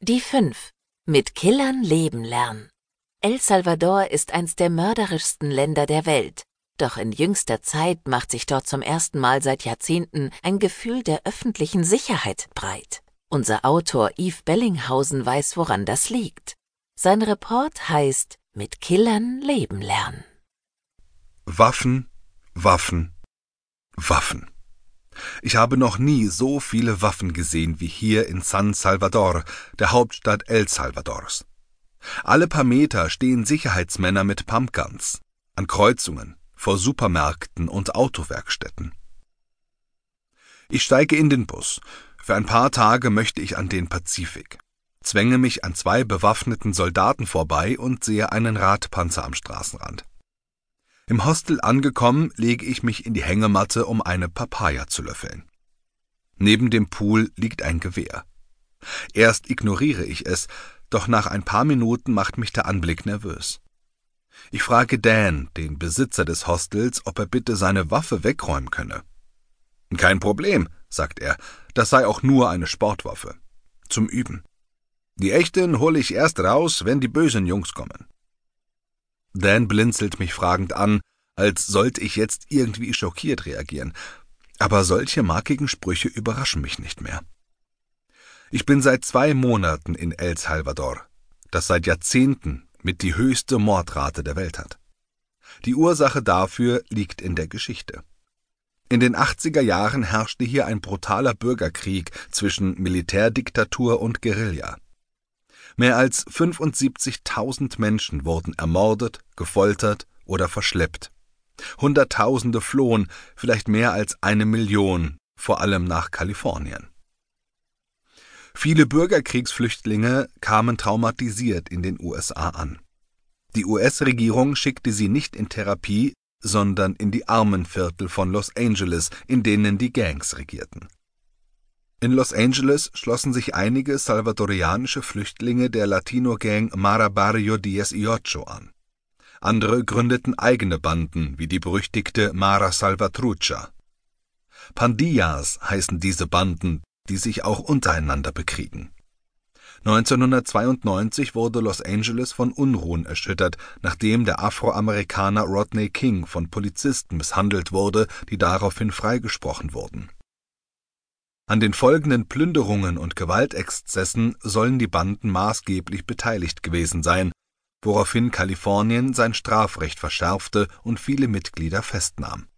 Die fünf. Mit Killern leben lernen. El Salvador ist eins der mörderischsten Länder der Welt. Doch in jüngster Zeit macht sich dort zum ersten Mal seit Jahrzehnten ein Gefühl der öffentlichen Sicherheit breit. Unser Autor Yves Bellinghausen weiß, woran das liegt. Sein Report heißt Mit Killern leben lernen. Waffen, Waffen, Waffen. Ich habe noch nie so viele Waffen gesehen wie hier in San Salvador, der Hauptstadt El Salvadors. Alle paar Meter stehen Sicherheitsmänner mit Pumpguns an Kreuzungen, vor Supermärkten und Autowerkstätten. Ich steige in den Bus. Für ein paar Tage möchte ich an den Pazifik, zwänge mich an zwei bewaffneten Soldaten vorbei und sehe einen Radpanzer am Straßenrand. Im Hostel angekommen, lege ich mich in die Hängematte, um eine Papaya zu löffeln. Neben dem Pool liegt ein Gewehr. Erst ignoriere ich es, doch nach ein paar Minuten macht mich der Anblick nervös. Ich frage Dan, den Besitzer des Hostels, ob er bitte seine Waffe wegräumen könne. Kein Problem, sagt er, das sei auch nur eine Sportwaffe. Zum Üben. Die echten hole ich erst raus, wenn die bösen Jungs kommen. Dan blinzelt mich fragend an, als sollte ich jetzt irgendwie schockiert reagieren, aber solche markigen Sprüche überraschen mich nicht mehr. Ich bin seit zwei Monaten in El Salvador, das seit Jahrzehnten mit die höchste Mordrate der Welt hat. Die Ursache dafür liegt in der Geschichte. In den 80er Jahren herrschte hier ein brutaler Bürgerkrieg zwischen Militärdiktatur und Guerilla. Mehr als 75.000 Menschen wurden ermordet, gefoltert oder verschleppt. Hunderttausende flohen, vielleicht mehr als eine Million, vor allem nach Kalifornien. Viele Bürgerkriegsflüchtlinge kamen traumatisiert in den USA an. Die US-Regierung schickte sie nicht in Therapie, sondern in die Armenviertel von Los Angeles, in denen die Gangs regierten. In Los Angeles schlossen sich einige salvadorianische Flüchtlinge der Latino-Gang Mara Barrio Dieciocho an. Andere gründeten eigene Banden, wie die berüchtigte Mara Salvatrucha. Pandillas heißen diese Banden, die sich auch untereinander bekriegen. 1992 wurde Los Angeles von Unruhen erschüttert, nachdem der Afroamerikaner Rodney King von Polizisten misshandelt wurde, die daraufhin freigesprochen wurden. An den folgenden Plünderungen und Gewaltexzessen sollen die Banden maßgeblich beteiligt gewesen sein, woraufhin Kalifornien sein Strafrecht verschärfte und viele Mitglieder festnahm.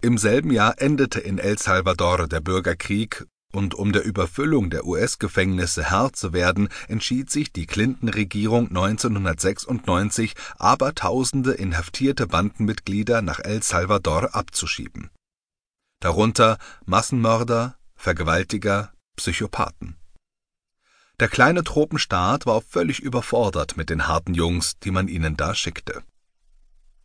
Im selben Jahr endete in El Salvador der Bürgerkrieg und um der Überfüllung der US-Gefängnisse Herr zu werden, entschied sich die Clinton-Regierung 1996, abertausende inhaftierte Bandenmitglieder nach El Salvador abzuschieben. Darunter Massenmörder, Vergewaltiger, Psychopathen. Der kleine Tropenstaat war völlig überfordert mit den harten Jungs, die man ihnen da schickte.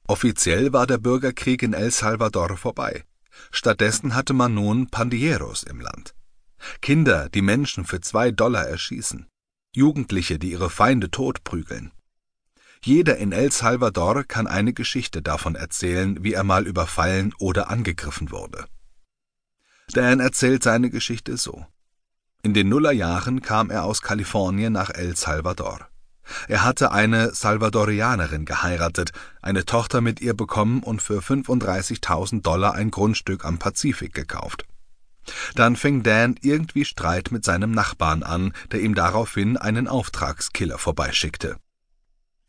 Offiziell war der Bürgerkrieg in El Salvador vorbei. Stattdessen hatte man nun Pandilleros im Land. Kinder, die Menschen für zwei Dollar erschießen, Jugendliche, die ihre Feinde totprügeln. Jeder in El Salvador kann eine Geschichte davon erzählen, wie er mal überfallen oder angegriffen wurde. Dan erzählt seine Geschichte so. In den Nullerjahren kam er aus Kalifornien nach El Salvador. Er hatte eine Salvadorianerin geheiratet, eine Tochter mit ihr bekommen und für 35.000 Dollar ein Grundstück am Pazifik gekauft. Dann fing Dan irgendwie Streit mit seinem Nachbarn an, der ihm daraufhin einen Auftragskiller vorbeischickte.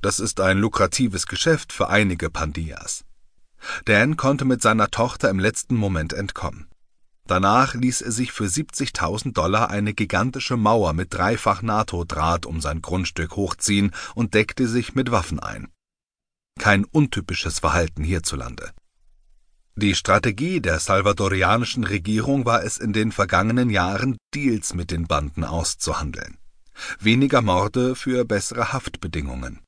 Das ist ein lukratives Geschäft für einige Pandillas. Dan konnte mit seiner Tochter im letzten Moment entkommen. Danach ließ er sich für 70.000 Dollar eine gigantische Mauer mit dreifach NATO-Draht um sein Grundstück hochziehen und deckte sich mit Waffen ein. Kein untypisches Verhalten hierzulande. Die Strategie der salvadorianischen Regierung war es in den vergangenen Jahren, Deals mit den Banden auszuhandeln. Weniger Morde für bessere Haftbedingungen.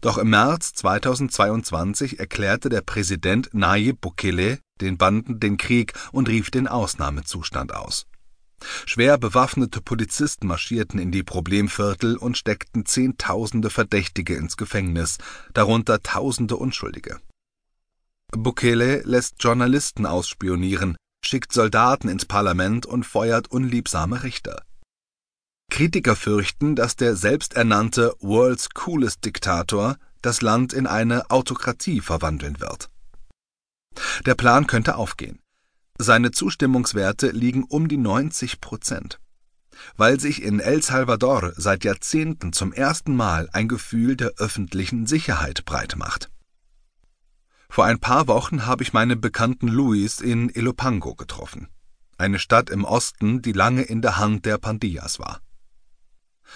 Doch im März 2022 erklärte der Präsident Nayib Bukele den Banden den Krieg und rief den Ausnahmezustand aus. Schwer bewaffnete Polizisten marschierten in die Problemviertel und steckten Zehntausende Verdächtige ins Gefängnis, darunter Tausende Unschuldige. Bukele lässt Journalisten ausspionieren, schickt Soldaten ins Parlament und feuert unliebsame Richter. Kritiker fürchten, dass der selbsternannte World's Coolest Diktator das Land in eine Autokratie verwandeln wird. Der Plan könnte aufgehen. Seine Zustimmungswerte liegen um die 90 Prozent. Weil sich in El Salvador seit Jahrzehnten zum ersten Mal ein Gefühl der öffentlichen Sicherheit breit macht. Vor ein paar Wochen habe ich meinen Bekannten Luis in Ilopango getroffen, eine Stadt im Osten, die lange in der Hand der Pandillas war.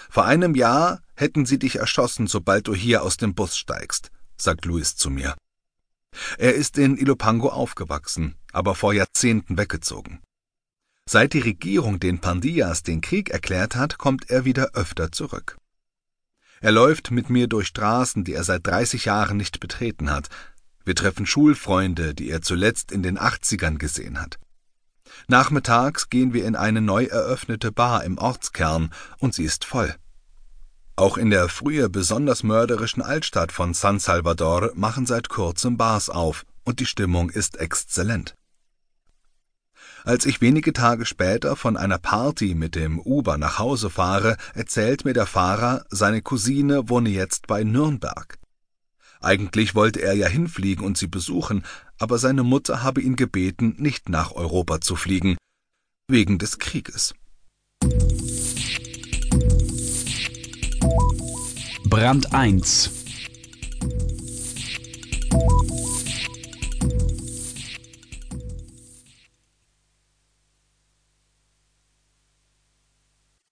Vor einem Jahr hätten sie dich erschossen, sobald du hier aus dem Bus steigst, sagt Luis zu mir. Er ist in Ilopango aufgewachsen, aber vor Jahrzehnten weggezogen. Seit die Regierung den Pandillas den Krieg erklärt hat, kommt er wieder öfter zurück. Er läuft mit mir durch Straßen, die er seit 30 Jahren nicht betreten hat. Wir treffen Schulfreunde, die er zuletzt in den 80ern gesehen hat. Nachmittags gehen wir in eine neu eröffnete Bar im Ortskern und sie ist voll. Auch in der früher besonders mörderischen Altstadt von San Salvador machen seit kurzem Bars auf und die Stimmung ist exzellent. Als ich wenige Tage später von einer Party mit dem Uber nach Hause fahre, erzählt mir der Fahrer, seine Cousine wohne jetzt bei Nürnberg. Eigentlich wollte er ja hinfliegen und sie besuchen, aber seine Mutter habe ihn gebeten, nicht nach Europa zu fliegen, wegen des Krieges. Brand 1